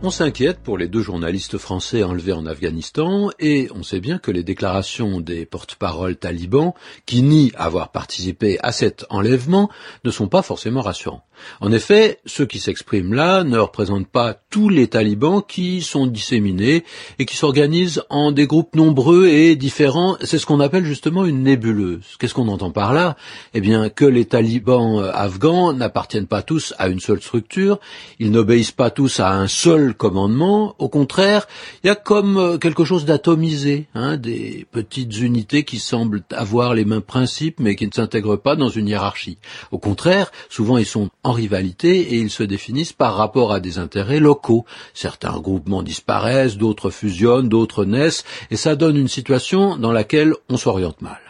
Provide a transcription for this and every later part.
On s'inquiète pour les deux journalistes français enlevés en Afghanistan et on sait bien que les déclarations des porte-paroles talibans qui nient avoir participé à cet enlèvement ne sont pas forcément rassurants. En effet, ceux qui s'expriment là ne représentent pas tous les talibans qui sont disséminés et qui s'organisent en des groupes nombreux et différents. C'est ce qu'on appelle justement une nébuleuse. Qu'est-ce qu'on entend par là? Eh bien que les talibans euh, afghans n'appartiennent pas tous à une seule structure, ils n'obéissent pas tous à un seul commandement. Au contraire, il y a comme euh, quelque chose d'atomisé, hein, des petites unités qui semblent avoir les mêmes principes mais qui ne s'intègrent pas dans une hiérarchie. Au contraire, souvent ils sont en rivalité et ils se définissent par rapport à des intérêts locaux. Certains groupements disparaissent, d'autres fusionnent, d'autres naissent, et ça donne une situation dans laquelle on s'oriente mal.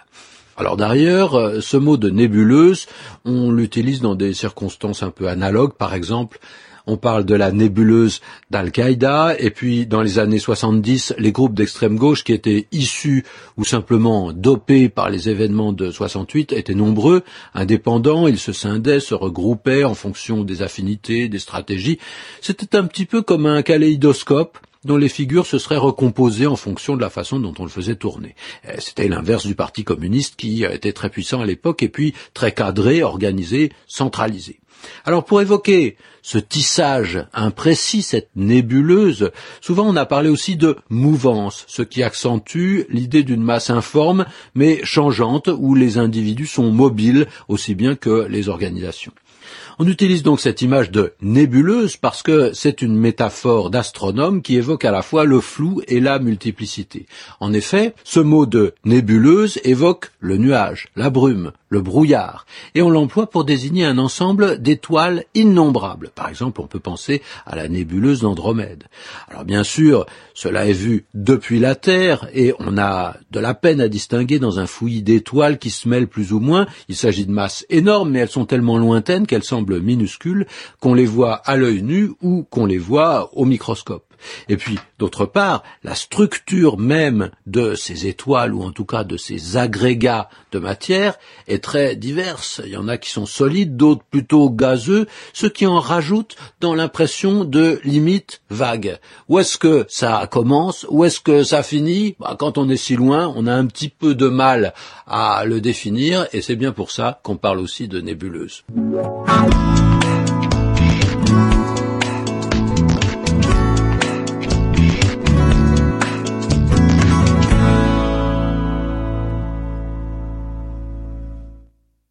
Alors d'ailleurs, euh, ce mot de nébuleuse, on l'utilise dans des circonstances un peu analogues, par exemple on parle de la nébuleuse d'Al-Qaïda, et puis dans les années 70, les groupes d'extrême gauche qui étaient issus ou simplement dopés par les événements de 68 étaient nombreux, indépendants, ils se scindaient, se regroupaient en fonction des affinités, des stratégies. C'était un petit peu comme un kaléidoscope dont les figures se seraient recomposées en fonction de la façon dont on le faisait tourner. Euh, c'était l'inverse du Parti communiste qui était très puissant à l'époque et puis très cadré, organisé, centralisé. Alors pour évoquer ce tissage imprécis, cette nébuleuse, souvent on a parlé aussi de mouvance, ce qui accentue l'idée d'une masse informe mais changeante où les individus sont mobiles aussi bien que les organisations. On utilise donc cette image de nébuleuse parce que c'est une métaphore d'astronome qui évoque à la fois le flou et la multiplicité. En effet, ce mot de nébuleuse évoque le nuage, la brume, le brouillard, et on l'emploie pour désigner un ensemble d'étoiles innombrables. Par exemple, on peut penser à la nébuleuse d'Andromède. Alors bien sûr, cela est vu depuis la Terre, et on a de la peine à distinguer dans un fouillis d'étoiles qui se mêlent plus ou moins. Il s'agit de masses énormes, mais elles sont tellement lointaines qu'elles semblent minuscules, qu'on les voit à l'œil nu ou qu'on les voit au microscope. Et puis, d'autre part, la structure même de ces étoiles, ou en tout cas de ces agrégats de matière, est très diverse. Il y en a qui sont solides, d'autres plutôt gazeux, ce qui en rajoute dans l'impression de limite vague. Où est-ce que ça commence? Où est-ce que ça finit? Bah, Quand on est si loin, on a un petit peu de mal à le définir, et c'est bien pour ça qu'on parle aussi de nébuleuse.